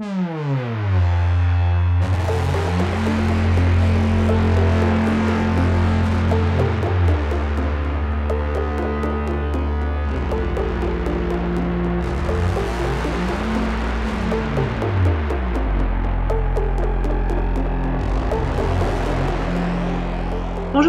Hmm.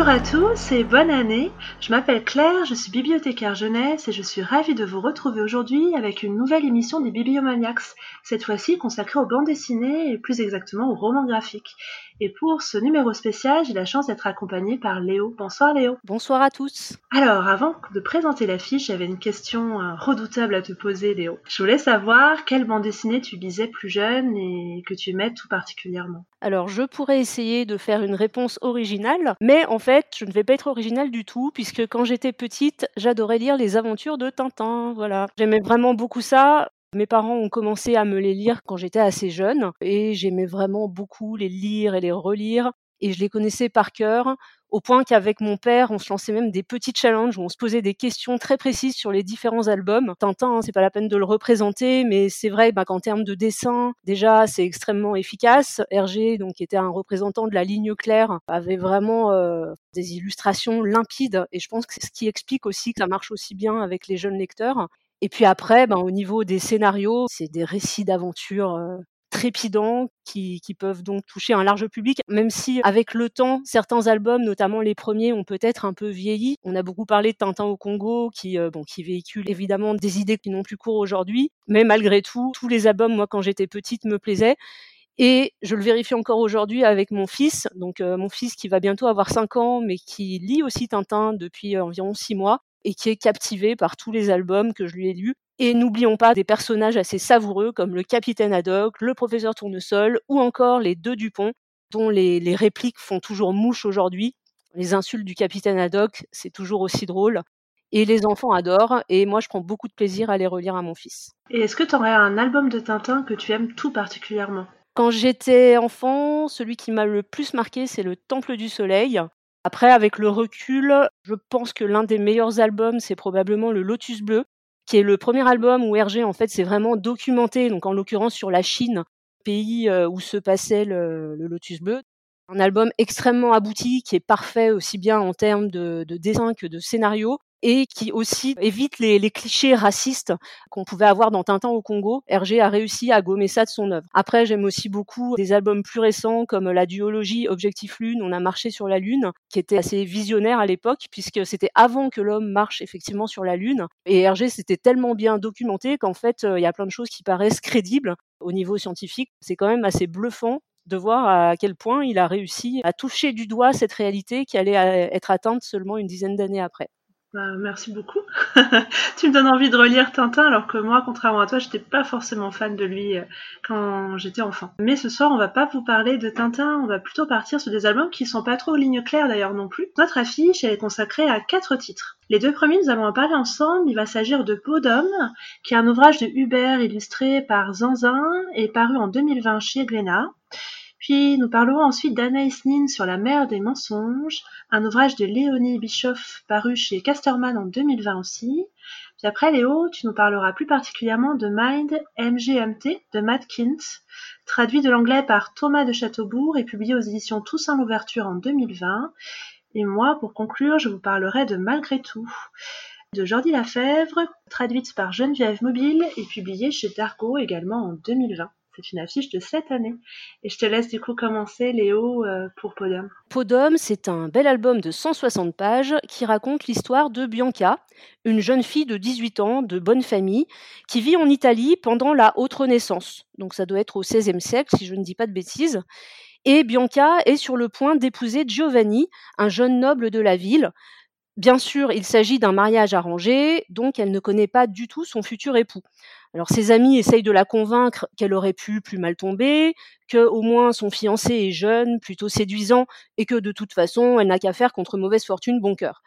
Bonjour à tous et bonne année. Je m'appelle Claire, je suis bibliothécaire jeunesse et je suis ravie de vous retrouver aujourd'hui avec une nouvelle émission des Bibliomaniacs, cette fois-ci consacrée aux bandes dessinées et plus exactement aux romans graphiques. Et pour ce numéro spécial, j'ai la chance d'être accompagnée par Léo. Bonsoir Léo. Bonsoir à tous. Alors, avant de présenter l'affiche, j'avais une question euh, redoutable à te poser Léo. Je voulais savoir quelle bande dessinée tu lisais plus jeune et que tu aimais tout particulièrement. Alors, je pourrais essayer de faire une réponse originale, mais en fait, je ne vais pas être originale du tout, puisque quand j'étais petite, j'adorais lire les aventures de Tintin. Voilà. J'aimais vraiment beaucoup ça. Mes parents ont commencé à me les lire quand j'étais assez jeune et j'aimais vraiment beaucoup les lire et les relire et je les connaissais par cœur au point qu'avec mon père, on se lançait même des petits challenges où on se posait des questions très précises sur les différents albums. Tintin, hein, c'est pas la peine de le représenter, mais c'est vrai bah, qu'en termes de dessin, déjà, c'est extrêmement efficace. Hergé, donc, qui était un représentant de la ligne claire, avait vraiment euh, des illustrations limpides, et je pense que c'est ce qui explique aussi que ça marche aussi bien avec les jeunes lecteurs. Et puis après, ben, au niveau des scénarios, c'est des récits d'aventure euh, trépidants qui, peuvent donc toucher un large public, même si avec le temps, certains albums, notamment les premiers, ont peut-être un peu vieilli. On a beaucoup parlé de Tintin au Congo, qui, euh, qui véhicule évidemment des idées qui n'ont plus cours aujourd'hui, mais malgré tout, tous les albums, moi, quand j'étais petite, me plaisaient. Et je le vérifie encore aujourd'hui avec mon fils, donc mon fils qui va bientôt avoir 5 ans, mais qui lit aussi Tintin depuis environ 6 mois et qui est captivé par tous les albums que je lui ai lus. Et n'oublions pas des personnages assez savoureux comme le capitaine Haddock, le professeur Tournesol ou encore les deux Dupont, dont les, les répliques font toujours mouche aujourd'hui. Les insultes du capitaine Haddock, c'est toujours aussi drôle. Et les enfants adorent, et moi je prends beaucoup de plaisir à les relire à mon fils. Et est-ce que tu aurais un album de Tintin que tu aimes tout particulièrement? Quand j'étais enfant, celui qui m'a le plus marqué, c'est le Temple du Soleil. Après, avec le recul, je pense que l'un des meilleurs albums, c'est probablement le Lotus Bleu, qui est le premier album où Hergé, en fait, s'est vraiment documenté, donc en l'occurrence sur la Chine, pays euh, où se passait le, Lotus Bleu. Un album extrêmement abouti, qui est parfait aussi bien en termes de dessin que de scénario et qui aussi évite les, clichés racistes qu'on pouvait avoir dans Tintin au Congo. Hergé a réussi à gommer ça de son œuvre. Après, j'aime aussi beaucoup des albums plus récents comme la duologie Objectif Lune, on a marché sur la Lune, qui était assez visionnaire à l'époque puisque c'était avant que l'homme marche effectivement sur la Lune. Et Hergé s'était tellement bien documenté qu'en fait, euh, il y a plein de choses qui paraissent crédibles au niveau scientifique. C'est quand même assez bluffant de voir à quel point il a réussi à toucher du doigt cette réalité qui allait euh, être atteinte seulement une dizaine d'années après. Bah, merci beaucoup. tu me donnes envie de relire Tintin, alors que moi, contrairement à toi, j'étais pas forcément fan de lui euh, quand j'étais enfant. Mais ce soir, on va pas vous parler de Tintin, on va plutôt partir sur des albums qui sont pas trop ligne claire d'ailleurs non plus. Notre affiche, est consacrée à quatre titres. Les deux premiers, nous allons en parler ensemble. Il va s'agir de Peau qui est un ouvrage de Hubert illustré par Zanzin et paru en 2020 chez Glénat. Puis nous parlerons ensuite d'Anaïs Nin sur la mer des mensonges, un ouvrage de Léonie Bischoff paru chez Casterman en 2020 aussi. Puis après Léo, tu nous parleras plus particulièrement de Mind MGMT de Matt Kint, traduit de l'anglais par Thomas de Châteaubourg et publié aux éditions Toussaint l'Ouverture en 2020. Et moi, pour conclure, je vous parlerai de Malgré tout de Jordi Lafèvre, traduite par Geneviève Mobile et publiée chez Dargo également en 2020. C'est une affiche de cette année. Et je te laisse du coup commencer, Léo, euh, pour Podium. Podium, c'est un bel album de 160 pages qui raconte l'histoire de Bianca, une jeune fille de 18 ans, de bonne famille, qui vit en Italie pendant la Haute Renaissance. Donc ça doit être au XVIe siècle, si je ne dis pas de bêtises. Et Bianca est sur le point d'épouser Giovanni, un jeune noble de la ville. Bien sûr, il s'agit d'un mariage arrangé, donc elle ne connaît pas du tout son futur époux. Alors ses amis essayent de la convaincre qu'elle aurait pu plus mal tomber, que au moins son fiancé est jeune, plutôt séduisant, et que de toute façon elle n'a qu'à faire contre mauvaise fortune bon cœur.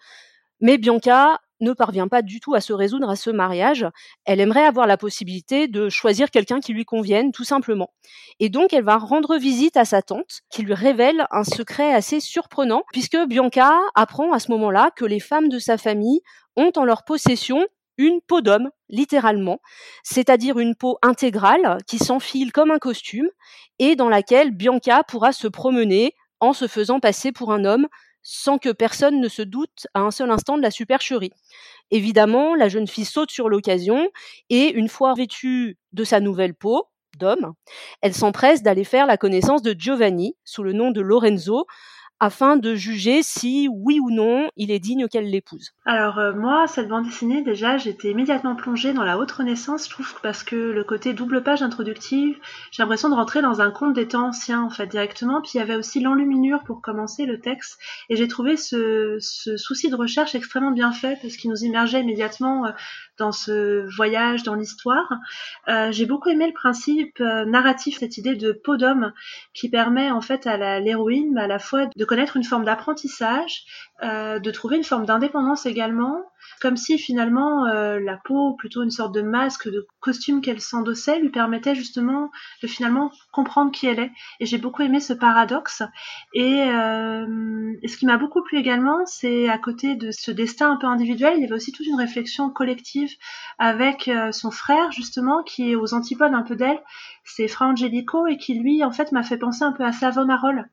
Mais Bianca ne parvient pas du tout à se résoudre à ce mariage. Elle aimerait avoir la possibilité de choisir quelqu'un qui lui convienne, tout simplement. Et donc, elle va rendre visite à sa tante, qui lui révèle un secret assez surprenant, puisque Bianca apprend à ce moment-là que les femmes de sa famille ont en leur possession une peau d'homme, littéralement, c'est-à-dire une peau intégrale qui s'enfile comme un costume et dans laquelle Bianca pourra se promener en se faisant passer pour un homme sans que personne ne se doute à un seul instant de la supercherie. Évidemment, la jeune fille saute sur l'occasion et, une fois vêtue de sa nouvelle peau, d'homme, elle s'empresse d'aller faire la connaissance de Giovanni, sous le nom de Lorenzo, afin de juger si, oui ou non, il est digne qu'elle l'épouse. Alors euh, moi, cette bande dessinée, déjà, j'étais immédiatement plongée dans la haute renaissance, je trouve, parce que le côté double page introductive, j'ai l'impression de rentrer dans un conte des temps anciens, en fait, directement. Puis il y avait aussi l'enluminure pour commencer le texte, et j'ai trouvé ce, ce, souci de recherche extrêmement bien fait, parce qu'il nous immergeait immédiatement euh, dans ce voyage, dans l'histoire. Euh, j'ai beaucoup aimé le principe euh, narratif, cette idée de peau d'homme qui permet en fait à l'héroïne à la fois de connaître une forme d'apprentissage, euh, de trouver une forme d'indépendance également, comme si finalement euh, la peau, plutôt une sorte de masque, de costume qu'elle s'endossait, lui permettait justement de finalement comprendre qui elle est. Et j'ai beaucoup aimé ce paradoxe. Et, euh, ce qui m'a beaucoup plu également, c'est à côté de ce destin un peu individuel, il y avait aussi toute une réflexion collective avec euh, son frère justement, qui est aux antipodes un peu d'elle. C'est Fra Angelico et qui lui en fait m'a fait penser un peu à Savonarola.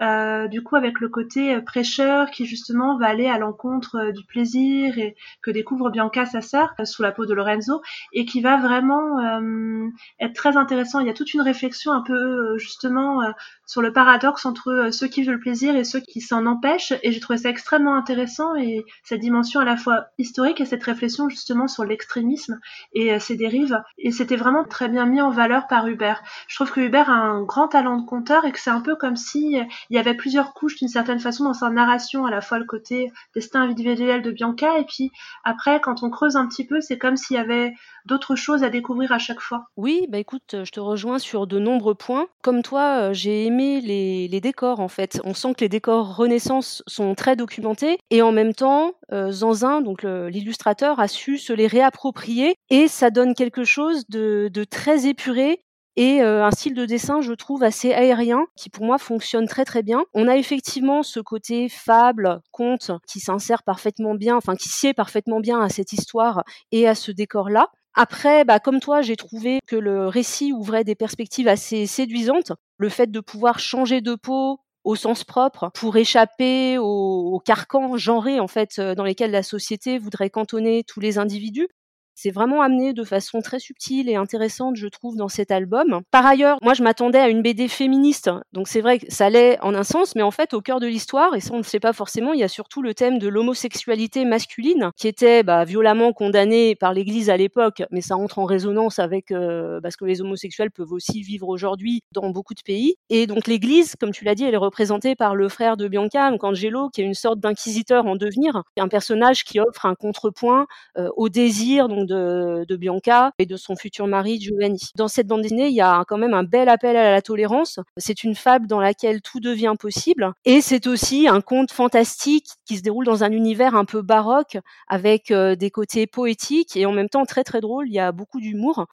Euh, du coup avec le côté prêcheur qui justement va aller à l'encontre du plaisir et que découvre Bianca, sa sœur, euh, sous la peau de Lorenzo, et qui va vraiment euh, être très intéressant. Il y a toute une réflexion un peu euh, justement sur le paradoxe entre ceux qui veulent le plaisir et ceux qui s'en empêchent, et j'ai trouvé ça extrêmement intéressant et cette dimension à la fois historique et cette réflexion justement sur l'extrémisme et ses dérives. Et c'était vraiment très bien mis en valeur par Hubert. Je trouve que Hubert a un grand talent de conteur et que c'est un peu comme si il y avait plusieurs couches d'une certaine façon dans sa narration, à la fois le côté destin individuel de Bianca et puis après, quand on creuse un petit peu, c'est comme s'il y avait d'autres choses à découvrir à chaque fois. Oui, bah écoute, je te rejoins sur de nombreux points. Comme toi, euh, j'ai aimé les, décors en fait. On sent que les décors Renaissance sont très documentés et en même temps, euh, Zanzin, donc l'illustrateur, a su se les réapproprier et ça donne quelque chose de très épuré et un style de dessin, je trouve, assez aérien, qui pour moi fonctionne très très bien. On a effectivement ce côté fable, conte, qui s'insère parfaitement bien, enfin qui sied parfaitement bien à cette histoire et à ce décor-là. Après, bah, comme toi, j'ai trouvé que le récit ouvrait des perspectives assez séduisantes. Le fait de pouvoir changer de peau au sens propre pour échapper aux, carcans genrés en fait dans lesquels la société voudrait cantonner tous les individus. C'est vraiment amené de façon très subtile et intéressante, je trouve, dans cet album. Par ailleurs, moi, je m'attendais à une BD féministe, donc c'est vrai que ça allait en un sens, mais en fait, au cœur de l'histoire, et ça on ne sait pas forcément, il y a surtout le thème de l'homosexualité masculine, qui était bah, violemment condamné par l'Église à l'époque, mais ça entre en résonance avec euh, parce que les homosexuels peuvent aussi vivre aujourd'hui dans beaucoup de pays. Et donc l'Église, comme tu l'as dit, elle est représentée par le frère de Bianca, donc Angelo, qui est une sorte d'inquisiteur en devenir, un personnage qui offre un contrepoint euh, au désir donc de, Bianca et de son futur mari Giovanni. Dans cette bande dessinée, il y a quand même un bel appel à la tolérance. C'est une fable dans laquelle tout devient possible et c'est aussi un conte fantastique qui se déroule dans un univers un peu baroque avec euh, des côtés poétiques et en même temps très très drôle. Il y a beaucoup d'humour.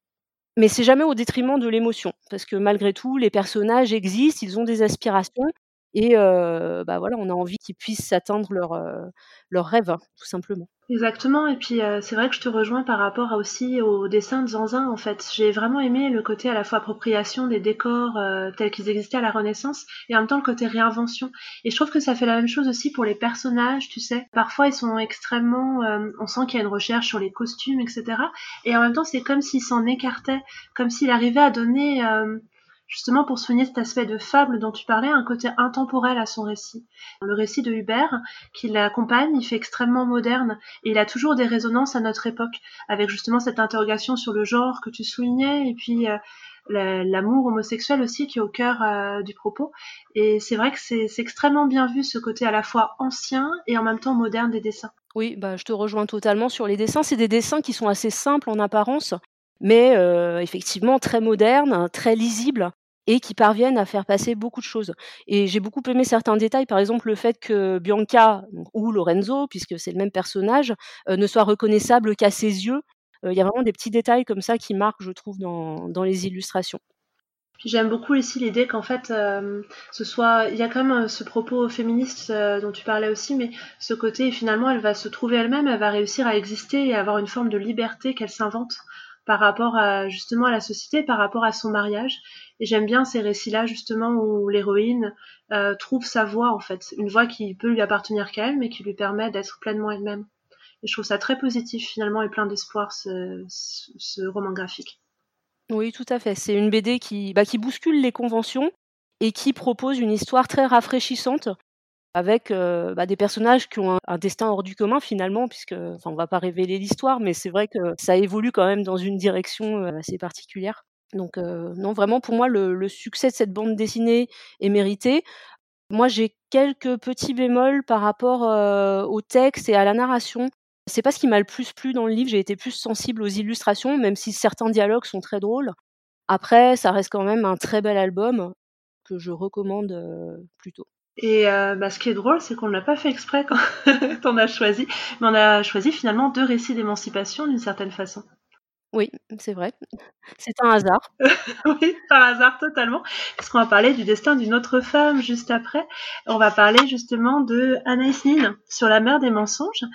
Mais c'est jamais au détriment de l'émotion, parce que malgré tout, les personnages existent, ils ont des aspirations, et euh, bah voilà, on a envie qu'ils puissent atteindre leurs leur euh, rêves, tout simplement. Exactement, et puis euh, c'est vrai que je te rejoins par rapport aussi au dessin de Zanzin en fait. J'ai vraiment aimé le côté à la fois appropriation des décors euh, tels qu'ils existaient à la Renaissance et en même temps le côté réinvention. Et je trouve que ça fait la même chose aussi pour les personnages, tu sais. Parfois ils sont extrêmement, euh, on sent qu'il y a une recherche sur les costumes, etc. Et en même temps c'est comme s'il s'en écartait, comme s'il arrivait à donner justement pour soigner cet aspect de fable dont tu parlais, un côté intemporel à son récit. Le récit de Hubert, qui l'accompagne, il fait extrêmement moderne et il a toujours des résonances à notre époque, avec justement cette interrogation sur le genre que tu soulignais et puis euh, l'amour homosexuel aussi qui est au cœur euh, du propos. Et c'est vrai que c'est extrêmement bien vu ce côté à la fois ancien et en même temps moderne des dessins. Oui, bah, je te rejoins totalement sur les dessins. C'est des dessins qui sont assez simples en apparence, mais euh, effectivement très modernes, très lisibles et qui parviennent à faire passer beaucoup de choses. Et j'ai beaucoup aimé certains détails, par exemple le fait que Bianca ou Lorenzo, puisque c'est le même personnage, euh, ne soit reconnaissable qu'à ses yeux. Euh, il y a vraiment des petits détails comme ça qui marquent, je trouve, dans, dans les illustrations. j'aime beaucoup ici l'idée qu'en fait, euh, ce soit, il y a quand même ce propos féministe dont tu parlais aussi, mais ce côté finalement, elle va se trouver elle-même, elle va réussir à exister et avoir une forme de liberté qu'elle s'invente par rapport à justement à la société, par rapport à son mariage. Et j'aime bien ces récits-là justement où l'héroïne trouve sa voix en fait, une voix qui peut lui appartenir qu'à elle, mais qui lui permet d'être pleinement elle-même. Et je trouve ça très positif finalement et plein d'espoir ce, roman graphique. Oui, tout à fait. C'est une BD qui, bah, qui bouscule les conventions et qui propose une histoire très rafraîchissante avec euh, bah, des personnages qui ont un, destin hors du commun finalement, puisque, enfin, on va pas révéler l'histoire, mais c'est vrai que ça évolue quand même dans une direction euh, assez particulière. Donc, non, vraiment, pour moi, le, succès de cette bande dessinée est mérité. Moi, j'ai quelques petits bémols par rapport au texte et à la narration. C'est pas ce qui m'a le plus plu dans le livre, j'ai été plus sensible aux illustrations, même si certains dialogues sont très drôles. Après, ça reste quand même un très bel album que je recommande plutôt. Et bah, ce qui est drôle, c'est qu'on ne l'a pas fait exprès quand on a choisi, mais on a choisi finalement deux récits d'émancipation d'une certaine façon. Oui, c'est vrai. C'est un hasard. oui, par hasard totalement. Parce qu'on va parler du destin d'une autre femme juste après. On va parler justement de Anaïs Nin sur la mer des mensonges.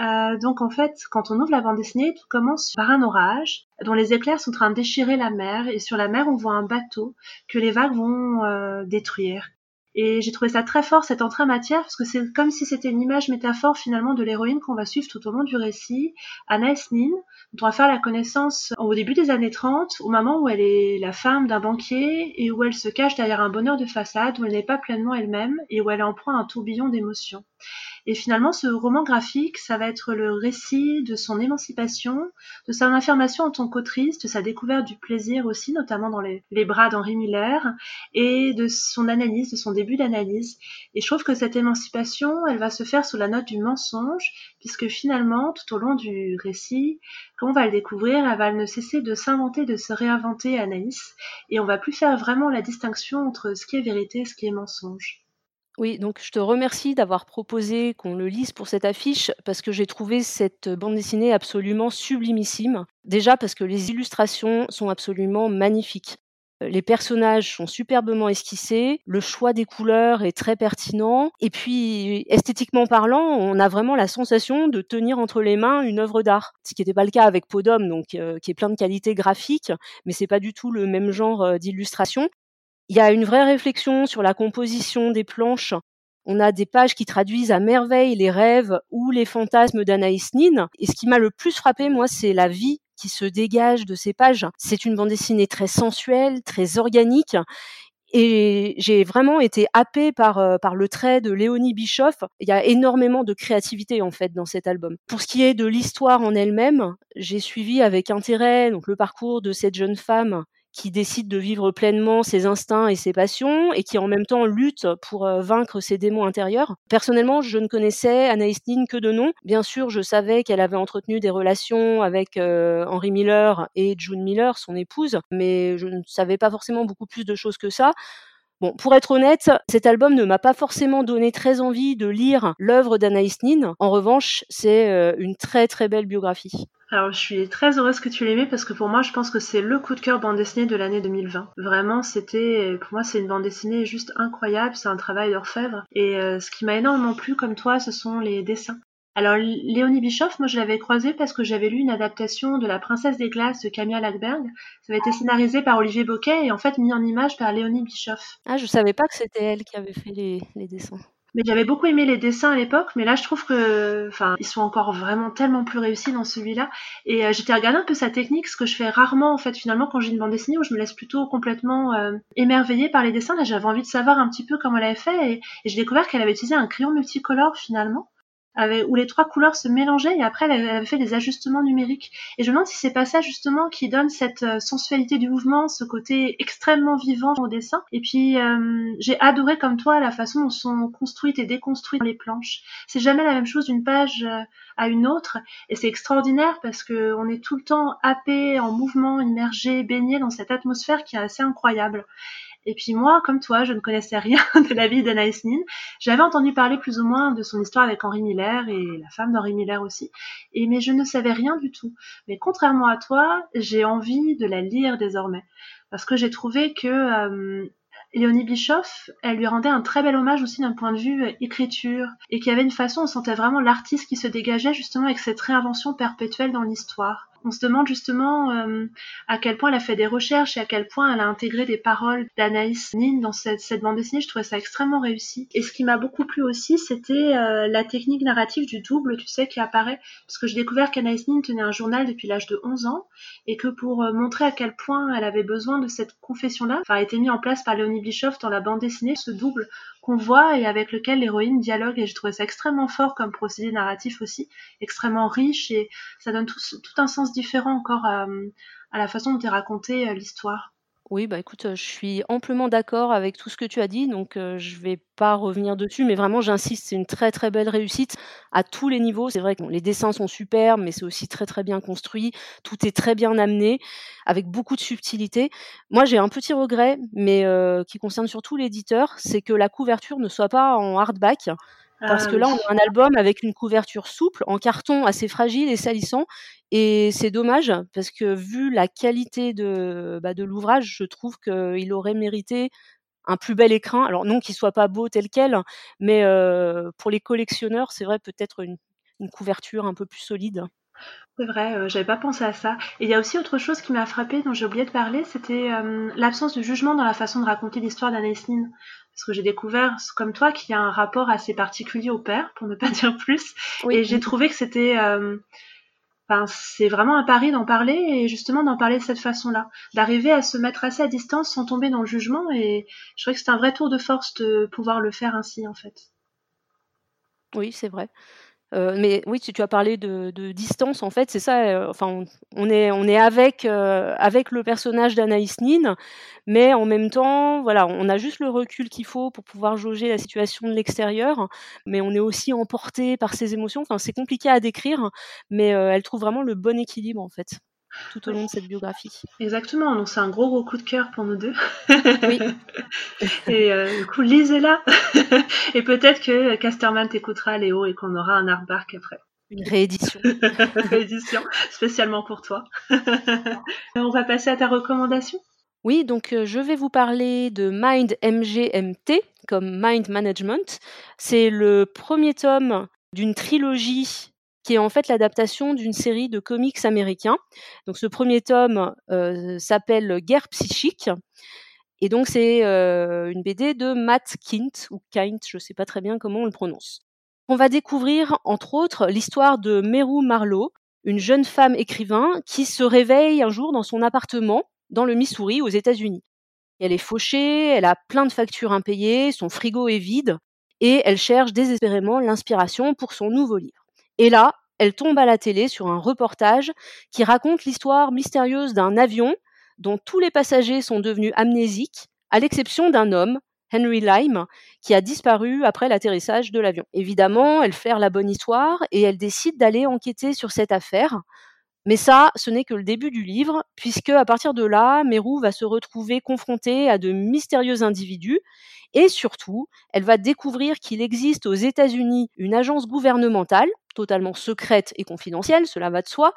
Euh, donc en fait, quand on ouvre la bande dessinée, tout commence par un orage dont les éclairs sont en train de déchirer la mer. Et sur la mer, on voit un bateau que les vagues vont euh, détruire. Et j'ai trouvé ça très fort, cette entrée en matière, parce que c'est comme si c'était une image métaphore finalement de l'héroïne qu'on va suivre tout au long du récit, Anaïs Nin, dont on va faire la connaissance au début des années 30, au moment où elle est la femme d'un banquier et où elle se cache derrière un bonheur de façade, où elle n'est pas pleinement elle-même et où elle en prend un tourbillon d'émotions. Et finalement, ce roman graphique, ça va être le récit de son émancipation, de son affirmation en tant qu'autrice, de sa découverte du plaisir aussi, notamment dans les, bras d'Henri Miller, et de son analyse, de son début d'analyse. Et je trouve que cette émancipation, elle va se faire sous la note du mensonge, puisque finalement, tout au long du récit, quand on va le découvrir, elle va ne cesser de s'inventer, de se réinventer Anaïs, et on va plus faire vraiment la distinction entre ce qui est vérité et ce qui est mensonge. Oui, donc je te remercie d'avoir proposé qu'on le lise pour cette affiche parce que j'ai trouvé cette bande dessinée absolument sublimissime. Déjà parce que les illustrations sont absolument magnifiques. Euh, les personnages sont superbement esquissés, le choix des couleurs est très pertinent, et puis esthétiquement parlant, on a vraiment la sensation de tenir entre les mains une œuvre d'art, ce qui n'était pas le cas avec Podom, donc euh, qui est plein de qualités graphiques, mais c'est pas du tout le même genre euh, d'illustration. Il y a une vraie réflexion sur la composition des planches. On a des pages qui traduisent à merveille les rêves ou les fantasmes d'Anaïs Nin. Et ce qui m'a le plus frappé, moi, c'est la vie qui se dégage de ces pages. C'est une bande dessinée très sensuelle, très organique. Et j'ai vraiment été happée par, euh, par le trait de Léonie Bischoff. Il y a énormément de créativité en fait dans cet album. Pour ce qui est de l'histoire en elle-même, j'ai suivi avec intérêt le parcours de cette jeune femme qui décide de vivre pleinement ses instincts et ses passions et qui en même temps lutte pour euh, vaincre ses démons intérieurs. Personnellement, je ne connaissais Anaïs Nin que de nom. Bien sûr, je savais qu'elle avait entretenu des relations avec euh, Henry Miller et June Miller, son épouse, mais je ne savais pas forcément beaucoup plus de choses que ça. Bon, pour être honnête, cet album ne m'a pas forcément donné très envie de lire l'œuvre d'Anaïs Nin. En revanche, c'est euh, une très très belle biographie. Alors, je suis très heureuse que tu l'aimais parce que pour moi, je pense que c'est le coup de cœur bande dessinée de l'année 2020. Vraiment, c'était, pour moi, c'est une bande dessinée juste incroyable. C'est un travail d'orfèvre. Et euh, ce qui m'a énormément plu, comme toi, ce sont les dessins. Alors Léonie Bischoff, moi je l'avais croisée parce que j'avais lu une adaptation de La Princesse des Glaces de Camilla Lackberg. Ça avait été scénarisé par Olivier Boquet et en fait mis en image par Léonie Bischoff. Ah, je savais pas que c'était elle qui avait fait les, dessins. Mais j'avais beaucoup aimé les dessins à l'époque, mais là je trouve que, enfin, ils sont encore vraiment tellement plus réussis dans celui-là. Et euh, j'étais regardé un peu sa technique, ce que je fais rarement en fait finalement quand j'ai une bande dessinée où je me laisse plutôt complètement euh, émerveiller par les dessins. Là j'avais envie de savoir un petit peu comment elle avait fait et, et j'ai découvert qu'elle avait utilisé un crayon multicolore finalement où les trois couleurs se mélangeaient et après elle avait fait des ajustements numériques. Et je me demande si c'est pas ça justement qui donne cette euh, sensualité du mouvement, ce côté extrêmement vivant au dessin. Et puis euh, j'ai adoré comme toi la façon dont sont construites et déconstruites les planches. C'est jamais la même chose d'une page euh, à une autre et c'est extraordinaire parce que on est tout le temps happé, en mouvement, immergé, baigné dans cette atmosphère qui est assez incroyable. Et puis moi, comme toi, je ne connaissais rien de la vie d'Anaïs Nin. J'avais entendu parler plus ou moins de son histoire avec Henri Miller et la femme d'Henri Miller aussi. Et mais je ne savais rien du tout. Mais contrairement à toi, j'ai envie de la lire désormais. parce que j'ai trouvé que euh, Léonie Bischoff, elle lui rendait un très bel hommage aussi d'un point de vue euh, écriture, et qu'il y avait une façon, on sentait vraiment l'artiste qui se dégageait justement avec cette réinvention perpétuelle dans l'histoire. On se demande justement euh, à quel point elle a fait des recherches et à quel point elle a intégré des paroles d'Anaïs Nin dans cette, bande dessinée. Je trouvais ça extrêmement réussi. Et ce qui m'a beaucoup plu aussi, c'était euh, la technique narrative du double, tu sais, qui apparaît. Parce que j'ai découvert qu'Anaïs Nin tenait un journal depuis l'âge de 11 ans et que pour euh, montrer à quel point elle avait besoin de cette confession-là, enfin, a été mis en place par Léonie Bischoff dans la bande dessinée, ce double qu'on voit et avec lequel l'héroïne dialogue. Et j'ai trouvé ça extrêmement fort comme procédé narratif aussi, extrêmement riche et ça donne tout, tout un sens différent encore à, la façon dont est racontée euh, l'histoire. Oui, bah écoute, je suis amplement d'accord avec tout ce que tu as dit, donc je vais pas revenir dessus, mais vraiment j'insiste, c'est une très très belle réussite à tous les niveaux. C'est vrai que les dessins sont superbes, mais c'est aussi très très bien construit, tout est très bien amené, avec beaucoup de subtilité. Moi j'ai un petit regret, mais qui concerne surtout l'éditeur, c'est que la couverture ne soit pas en hardback. Parce ah que là, on a un album avec une couverture souple, en carton assez fragile et salissant. Et c'est dommage, parce que vu la qualité de, bah, de l'ouvrage, je trouve qu'il aurait mérité un plus bel écrin. Alors non qu'il soit pas beau tel quel, mais pour les collectionneurs, c'est vrai peut-être une, couverture un peu plus solide. C'est vrai, j'avais pas pensé à ça. Et il y a aussi autre chose qui m'a frappé, dont j'ai oublié de parler, c'était l'absence de jugement dans la façon de raconter l'histoire d'Anaïs Nin parce que j'ai découvert, comme toi, qu'il y a un rapport assez particulier au père, pour ne pas dire plus. Et j'ai trouvé que c'était, euh, c'est vraiment un pari d'en parler et justement d'en parler de cette façon-là, d'arriver à se mettre assez à distance sans tomber dans le jugement. Et je trouvais que c'était un vrai tour de force de pouvoir le faire ainsi, en fait. Oui, c'est vrai. Euh, mais oui, si tu as parlé de, distance, en fait, c'est ça. Euh, enfin, on, est, on est avec, euh, avec le personnage d'Anaïs Nin, mais en même temps, voilà, on a juste le recul qu'il faut pour pouvoir jauger la situation de l'extérieur, mais on est aussi emporté par ses émotions. Enfin, c'est compliqué à décrire, mais elle trouve vraiment le bon équilibre, en fait tout au long de cette biographie. Exactement, donc c'est un gros gros coup de cœur pour nous deux. Oui. et euh, du coup, lisez-la. et peut-être que Casterman t'écoutera, Léo, et qu'on aura un artbark après. Une réédition. réédition, spécialement pour toi. On va passer à ta recommandation. Oui, donc euh, je vais vous parler de Mind MGMT, comme Mind Management. C'est le premier tome d'une trilogie qui est en fait l'adaptation d'une série de comics américains. Donc ce premier tome euh, s'appelle Guerre psychique. Et donc c'est euh, une BD de Matt Kint, ou Kint, je ne sais pas très bien comment on le prononce. On va découvrir entre autres l'histoire de Meru Marlowe, une jeune femme écrivain qui se réveille un jour dans son appartement dans le Missouri aux États-Unis. Elle est fauchée, elle a plein de factures impayées, son frigo est vide et elle cherche désespérément l'inspiration pour son nouveau livre. Et là, elle tombe à la télé sur un reportage qui raconte l'histoire mystérieuse d'un avion dont tous les passagers sont devenus amnésiques, à l'exception d'un homme, Henry Lyme, qui a disparu après l'atterrissage de l'avion. Évidemment, elle fait la bonne histoire et elle décide d'aller enquêter sur cette affaire. Mais ça, ce n'est que le début du livre, puisque à partir de là, Meru va se retrouver confrontée à de mystérieux individus et surtout, elle va découvrir qu'il existe aux États-Unis une agence gouvernementale, totalement secrète et confidentielle, cela va de soi,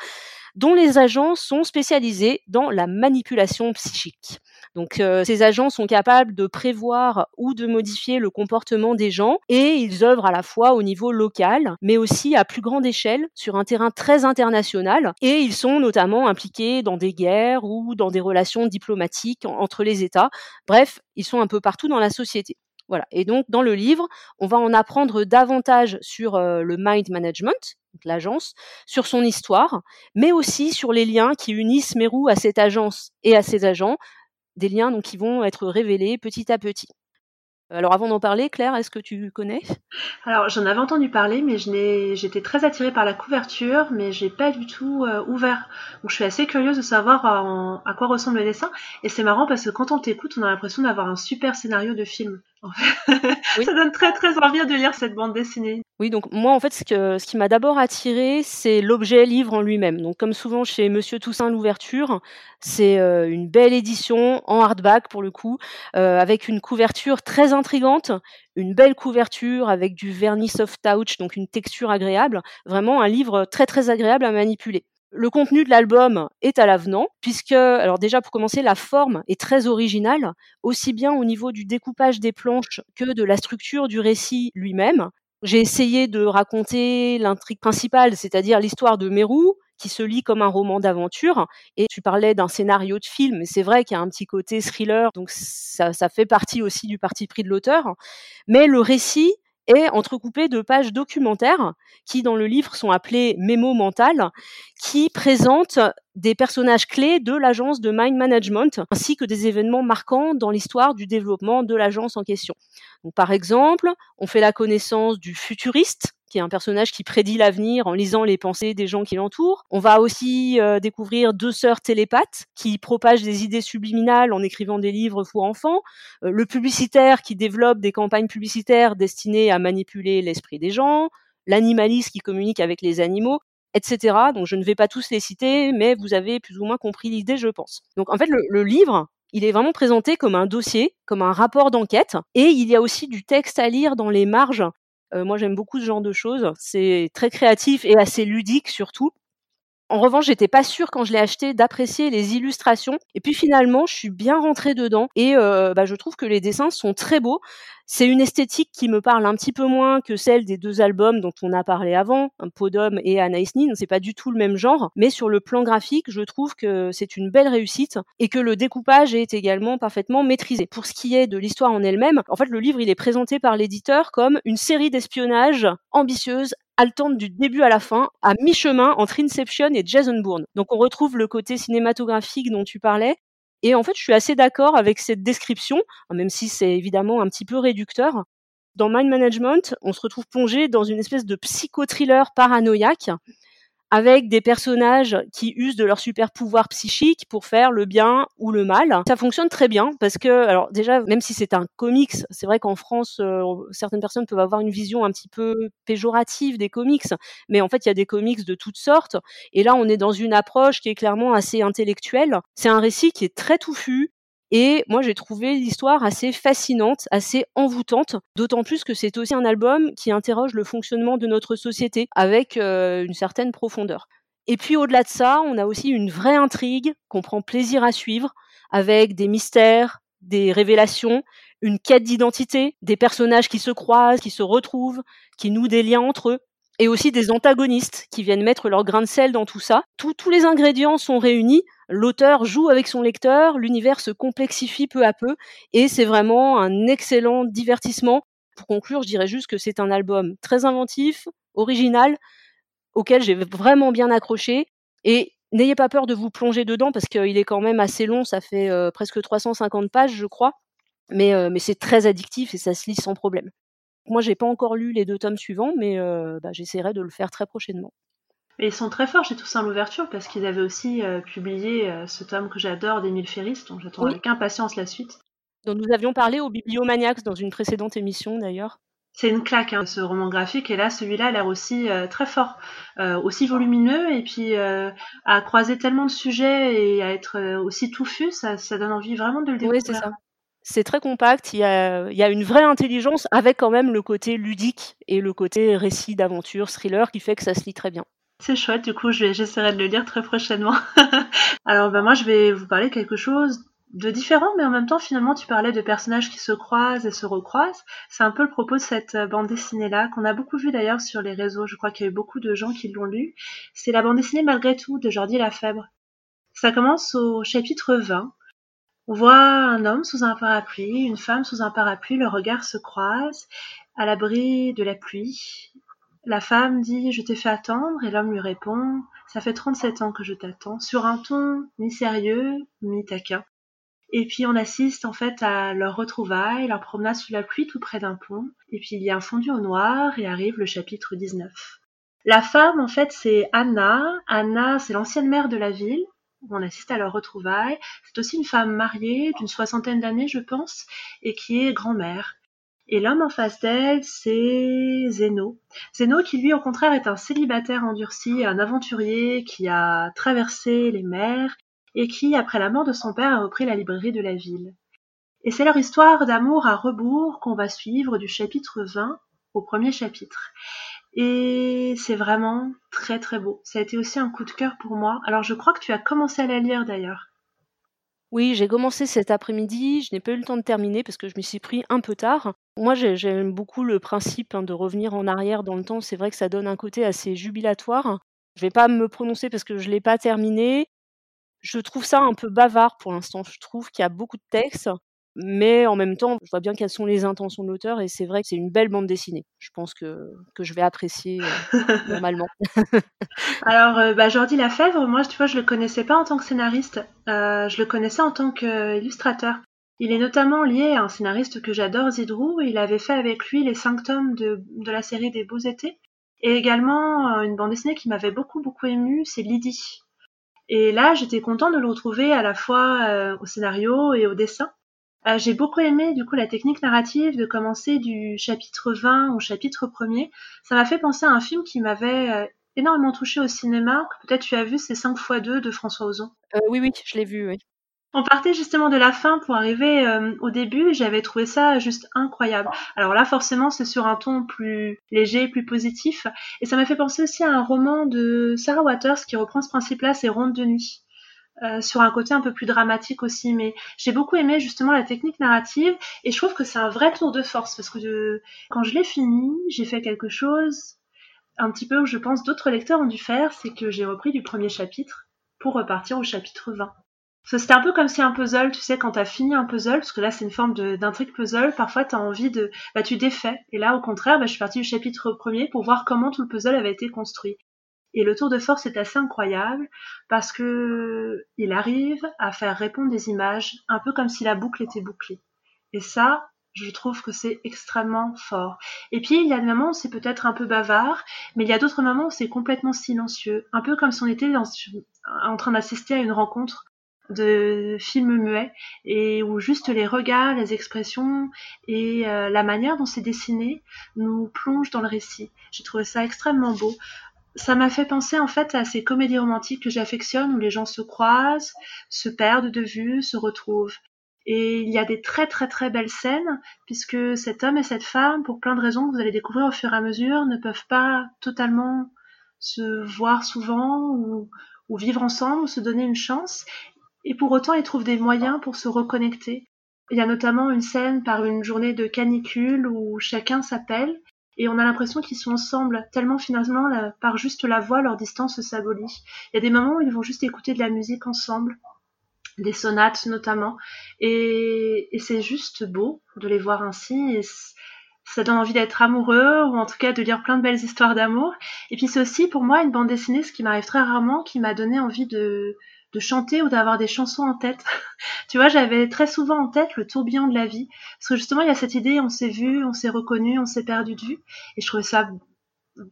dont les agents sont spécialisés dans la manipulation psychique. Donc euh, ces agents sont capables de prévoir ou de modifier le comportement des gens et ils œuvrent à la fois au niveau local mais aussi à plus grande échelle sur un terrain très international et ils sont notamment impliqués dans des guerres ou dans des relations diplomatiques entre les États. Bref, ils sont un peu partout dans la société. Voilà. Et donc, dans le livre, on va en apprendre davantage sur euh, le mind management, l'agence, sur son histoire, mais aussi sur les liens qui unissent Meru à cette agence et à ses agents, des liens qui vont être révélés petit à petit. Alors avant d'en parler, Claire, est-ce que tu connais? Alors j'en avais entendu parler, mais j'étais très attirée par la couverture, mais j'ai pas du tout euh, ouvert. Donc je suis assez curieuse de savoir à quoi ressemble le dessin. Et c'est marrant parce que quand on t'écoute, on a l'impression d'avoir un super scénario de film. Ça donne très très envie de lire cette bande dessinée. Oui, donc moi en fait ce, que, ce qui m'a d'abord attiré, c'est l'objet livre en lui-même. Donc comme souvent chez Monsieur Toussaint l'ouverture, c'est euh, une belle édition en hardback pour le coup, euh, avec une couverture très intrigante, une belle couverture avec du vernis soft touch, donc une texture agréable. Vraiment un livre très très agréable à manipuler. Le contenu de l'album est à l'avenant, puisque, alors déjà pour commencer, la forme est très originale, aussi bien au niveau du découpage des planches que de la structure du récit lui-même. J'ai essayé de raconter l'intrigue principale, c'est-à-dire l'histoire de Meru, qui se lit comme un roman d'aventure. Et tu parlais d'un scénario de film, c'est vrai qu'il y a un petit côté thriller, donc ça fait partie aussi du parti pris de l'auteur. Mais le récit est entrecoupé de pages documentaires qui, dans le livre, sont appelées mémo mental, qui présentent des personnages clés de l'agence de Mind Management, ainsi que des événements marquants dans l'histoire du développement de l'agence en question. Par exemple, on fait la connaissance du futuriste, qui est un personnage qui prédit l'avenir en lisant les pensées des gens qui l'entourent. On va aussi euh, découvrir deux sœurs télépathes qui propagent des idées subliminales en écrivant des livres pour enfants. Euh, le publicitaire qui développe des campagnes publicitaires destinées à manipuler l'esprit des gens. L'animaliste qui communique avec les animaux etc. Donc je ne vais pas tous les citer, mais vous avez plus ou moins compris l'idée, je pense. Donc en fait, le, livre, il est vraiment présenté comme un dossier, comme un rapport d'enquête, et il y a aussi du texte à lire dans les marges moi, j'aime beaucoup ce genre de choses. C'est très créatif et assez ludique surtout. En revanche, j'étais pas sûre quand je l'ai acheté d'apprécier les illustrations. Et puis finalement, je suis bien rentrée dedans et euh, bah, je trouve que les dessins sont très beaux. C'est une esthétique qui me parle un petit peu moins que celle des deux albums dont on a parlé avant, Podom et Anaïs Nin. C'est pas du tout le même genre, mais sur le plan graphique, je trouve que c'est une belle réussite et que le découpage est également parfaitement maîtrisé. Pour ce qui est de l'histoire en elle-même, en fait, le livre il est présenté par l'éditeur comme une série d'espionnage ambitieuse, haletante du début à la fin, à mi-chemin entre Inception et Jason Bourne. Donc on retrouve le côté cinématographique dont tu parlais, et en fait, je suis assez d'accord avec cette description, même si c'est évidemment un petit peu réducteur. Dans Mind Management, on se retrouve plongé dans une espèce de psychotriller paranoïaque avec des personnages qui usent de leur super pouvoir psychique pour faire le bien ou le mal. Ça fonctionne très bien parce que, alors déjà, même si c'est un comics, c'est vrai qu'en France, euh, certaines personnes peuvent avoir une vision un petit peu péjorative des comics, mais en fait, il y a des comics de toutes sortes. Et là, on est dans une approche qui est clairement assez intellectuelle. C'est un récit qui est très touffu, et moi, j'ai trouvé l'histoire assez fascinante, assez envoûtante, d'autant plus que c'est aussi un album qui interroge le fonctionnement de notre société avec euh, une certaine profondeur. Et puis au-delà de ça, on a aussi une vraie intrigue qu'on prend plaisir à suivre, avec des mystères, des révélations, une quête d'identité, des personnages qui se croisent, qui se retrouvent, qui nouent des liens entre eux, et aussi des antagonistes qui viennent mettre leur grain de sel dans tout ça. tous les ingrédients sont réunis l'auteur joue avec son lecteur, l'univers se complexifie peu à peu, et c'est vraiment un excellent divertissement. Pour conclure, je dirais juste que c'est un album très inventif, original, auquel j'ai vraiment bien accroché, et n'ayez pas peur de vous plonger dedans parce qu'il est quand même assez long, ça fait euh, presque 350 pages, je crois, mais, euh, mais c'est très addictif et ça se lit sans problème. Moi, j'ai pas encore lu les deux tomes suivants, mais euh, bah, j'essaierai de le faire très prochainement. Et ils sont très forts chez Toussaint l'ouverture parce qu'ils avaient aussi euh, publié euh, ce tome que j'adore d'Émile Ferris, dont j'attends avec impatience la suite. Dont nous avions parlé au Bibliomaniacs dans une précédente émission d'ailleurs. C'est une claque, hein, ce roman graphique, et là, celui-là a l'air aussi euh, très fort, aussi volumineux, et puis à croiser tellement de sujets et à être aussi touffu, ça, ça, donne envie vraiment de le découvrir. Oui, c'est ça. C'est très compact, il y, a, il y, a, une vraie intelligence avec quand même le côté ludique et le côté récit d'aventure, thriller qui fait que ça se lit très bien. C'est chouette, du coup j'essaierai de le lire très prochainement. Alors bah, moi je vais vous parler quelque chose de différent, mais en même temps finalement tu parlais de personnages qui se croisent et se recroisent. C'est un peu le propos de cette euh, bande dessinée-là, qu'on a beaucoup vu d'ailleurs sur les réseaux, je crois qu'il y a eu beaucoup de gens qui l'ont lu. C'est la bande dessinée Malgré tout de Jordi Lafèbre. Ça commence au chapitre 20. On voit un homme sous un parapluie, une femme sous un parapluie, le regard se croise à l'abri de la pluie. La femme dit Je t'ai fait attendre et l'homme lui répond Ça fait trente-sept ans que je t'attends, sur un ton mi-sérieux, mi-taquin. Et puis on assiste en fait à leur retrouvaille, leur promenade sous la pluie tout près d'un pont, et puis il y a un fondu au noir et arrive le chapitre 19. La femme en fait c'est Anna. Anna c'est l'ancienne mère de la ville. On assiste à leur retrouvaille. C'est aussi une femme mariée d'une soixantaine d'années je pense, et qui est grand-mère. Et l'homme en face d'elle, c'est Zeno. Zeno qui lui au contraire est un célibataire endurci, un aventurier qui a traversé les mers et qui, après la mort de son père, a repris la librairie de la ville. Et c'est leur histoire d'amour à rebours qu'on va suivre du chapitre 20 au premier chapitre. Et c'est vraiment très très beau. Ça a été aussi un coup de cœur pour moi. Alors je crois que tu as commencé à la lire d'ailleurs. Oui, j'ai commencé cet après-midi, je n'ai pas eu le temps de terminer parce que je m'y suis pris un peu tard. Moi, j'aime beaucoup le principe hein, de revenir en arrière dans le temps. C'est vrai que ça donne un côté assez jubilatoire. Je vais pas me prononcer parce que je l'ai pas terminé. Je trouve ça un peu bavard pour l'instant. Je trouve qu'il y a beaucoup de textes, mais en même temps, je vois bien quelles sont les intentions de l'auteur et c'est vrai que c'est une belle bande dessinée. Je pense que, que je vais apprécier euh, normalement. Alors, euh, bah, Jordi Lafèvre, moi, tu vois, je le connaissais pas en tant que scénariste. Euh, je le connaissais en tant qu'illustrateur. Il est notamment lié à un scénariste que j'adore, Zidrou. Il avait fait avec lui les cinq tomes de, de la série des Beaux Étés. Et également, une bande dessinée qui m'avait beaucoup, beaucoup émue, c'est Lydie. Et là, j'étais contente de le retrouver à la fois au scénario et au dessin. Euh, j'ai beaucoup aimé du coup la technique narrative de commencer du chapitre 20 au chapitre 1er. Ça m'a fait penser à un film qui m'avait euh, énormément touché au cinéma, que peut-être tu as vu, c'est 5 x 2 de François Ozon. Euh, oui, oui, je l'ai vu, oui. On partait justement de la fin pour arriver au début, j'avais trouvé ça juste incroyable. Alors là, forcément, c'est sur un ton plus léger, plus positif, et ça m'a fait penser aussi à un roman de Sarah Waters qui reprend ce principe-là, c'est Ronde de nuit. Euh, sur un côté un peu plus dramatique aussi. Mais j'ai beaucoup aimé justement la technique narrative et je trouve que c'est un vrai tour de force parce que quand je l'ai fini, j'ai fait quelque chose un petit peu où je pense d'autres lecteurs ont dû faire, c'est que j'ai repris du premier chapitre pour repartir au chapitre 20. C'était un peu comme si un puzzle, tu sais, quand t'as fini un puzzle, parce que là c'est une forme d'intrigue puzzle, parfois t'as envie de, bah tu défais. Et là au contraire, bah, je suis partie du chapitre premier pour voir comment tout le puzzle avait été construit. Et le tour de force est assez incroyable parce que il arrive à faire répondre des images un peu comme si la boucle était bouclée. Et ça, je trouve que c'est extrêmement fort. Et puis, il y a des moments où c'est peut-être un peu bavard, mais il y a d'autres moments où c'est complètement silencieux. Un peu comme si on était en train d'assister à une rencontre de films muets et où juste les regards, les expressions et euh, la manière dont c'est dessiné nous plongent dans le récit. J'ai trouvé ça extrêmement beau ça m'a fait penser en fait à ces comédies romantiques que j'affectionne où les gens se croisent, se perdent de vue, se retrouvent. Et il y a des très très très belles scènes puisque cet homme et cette femme, pour plein de raisons que vous allez découvrir au fur et à mesure, ne peuvent pas totalement se voir souvent ou, ou vivre ensemble ou se donner une chance. Et pour autant, ils trouvent des moyens pour se reconnecter. Il y a notamment une scène par une journée de canicule où chacun s'appelle et on a l'impression qu'ils sont ensemble, tellement finalement, par juste la voix, leur distance s'abolit. Il y a des moments où ils vont juste écouter de la musique ensemble, des sonates notamment, et, c'est juste beau de les voir ainsi, et ça donne envie d'être amoureux, ou en tout cas de lire plein de belles histoires d'amour. Et puis c'est aussi pour moi une bande dessinée, ce qui m'arrive très rarement, qui m'a donné envie de, de chanter ou d'avoir des chansons en tête. tu vois, j'avais très souvent en tête le tourbillon de la vie. Parce que justement, il y a cette idée, on s'est vu, on s'est reconnu, on s'est perdu de vue. Et je trouvais ça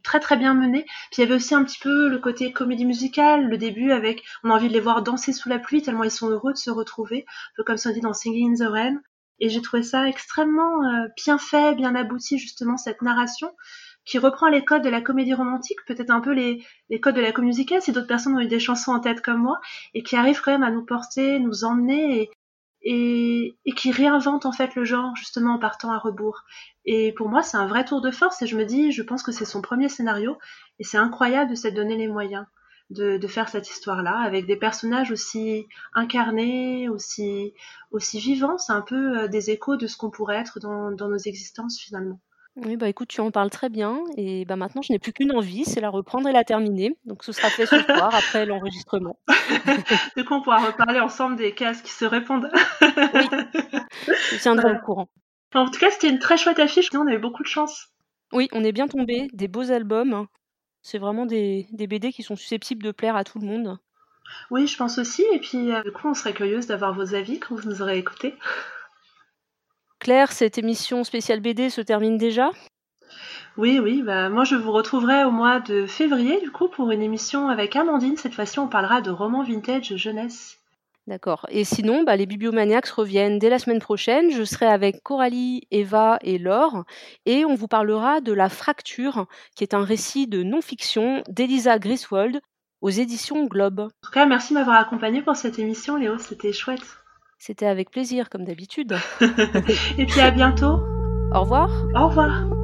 très très bien mené. Puis il y avait aussi un petit peu le côté comédie musicale, le début avec, on a envie de les voir danser sous la pluie tellement ils sont heureux de se retrouver, un peu comme ça dit dans Singing in the Rain. Et j'ai trouvé ça extrêmement euh, bien fait, bien abouti justement cette narration qui reprend les codes de la comédie romantique, peut-être un peu les, codes de la comédie musicale si d'autres personnes ont eu des chansons en tête comme moi, et qui arrive quand même à nous porter, nous emmener et, et, et, qui réinvente en fait le genre justement en partant à rebours. Et pour moi, c'est un vrai tour de force et je me dis, je pense que c'est son premier scénario et c'est incroyable de s'être donné les moyens de, de faire cette histoire-là avec des personnages aussi incarnés, aussi, aussi vivants. C'est un peu euh, des échos de ce qu'on pourrait être dans, dans nos existences finalement. Oui, bah, écoute, tu en parles très bien et bah, maintenant je n'ai plus qu'une envie, c'est la reprendre et la terminer. Donc ce sera fait ce soir après l'enregistrement. Du coup, on pourra reparler ensemble des cases qui se répondent. Oui, je tiendrai au courant. En tout cas, c'était une très chouette affiche, on a eu beaucoup de chance. Oui, on est bien tombé, des beaux albums. C'est vraiment des des BD qui sont susceptibles de plaire à tout le monde. Oui, je pense aussi et puis, euh, du coup, on serait curieuse d'avoir vos avis quand vous nous aurez écoutés. Claire, cette émission spéciale BD se termine déjà? Oui, oui, bah, moi je vous retrouverai au mois de février du coup pour une émission avec Amandine. Cette fois-ci, on parlera de romans vintage jeunesse. D'accord. Et sinon, bah, les Bibliomaniacs reviennent dès la semaine prochaine. Je serai avec Coralie, Eva et Laure. Et on vous parlera de La Fracture, qui est un récit de non-fiction d'Elisa Griswold aux éditions Globe. En tout cas, merci de m'avoir accompagnée pour cette émission, Léo. C'était chouette. C'était avec plaisir, comme d'habitude. Et puis à bientôt. Au revoir. Au revoir.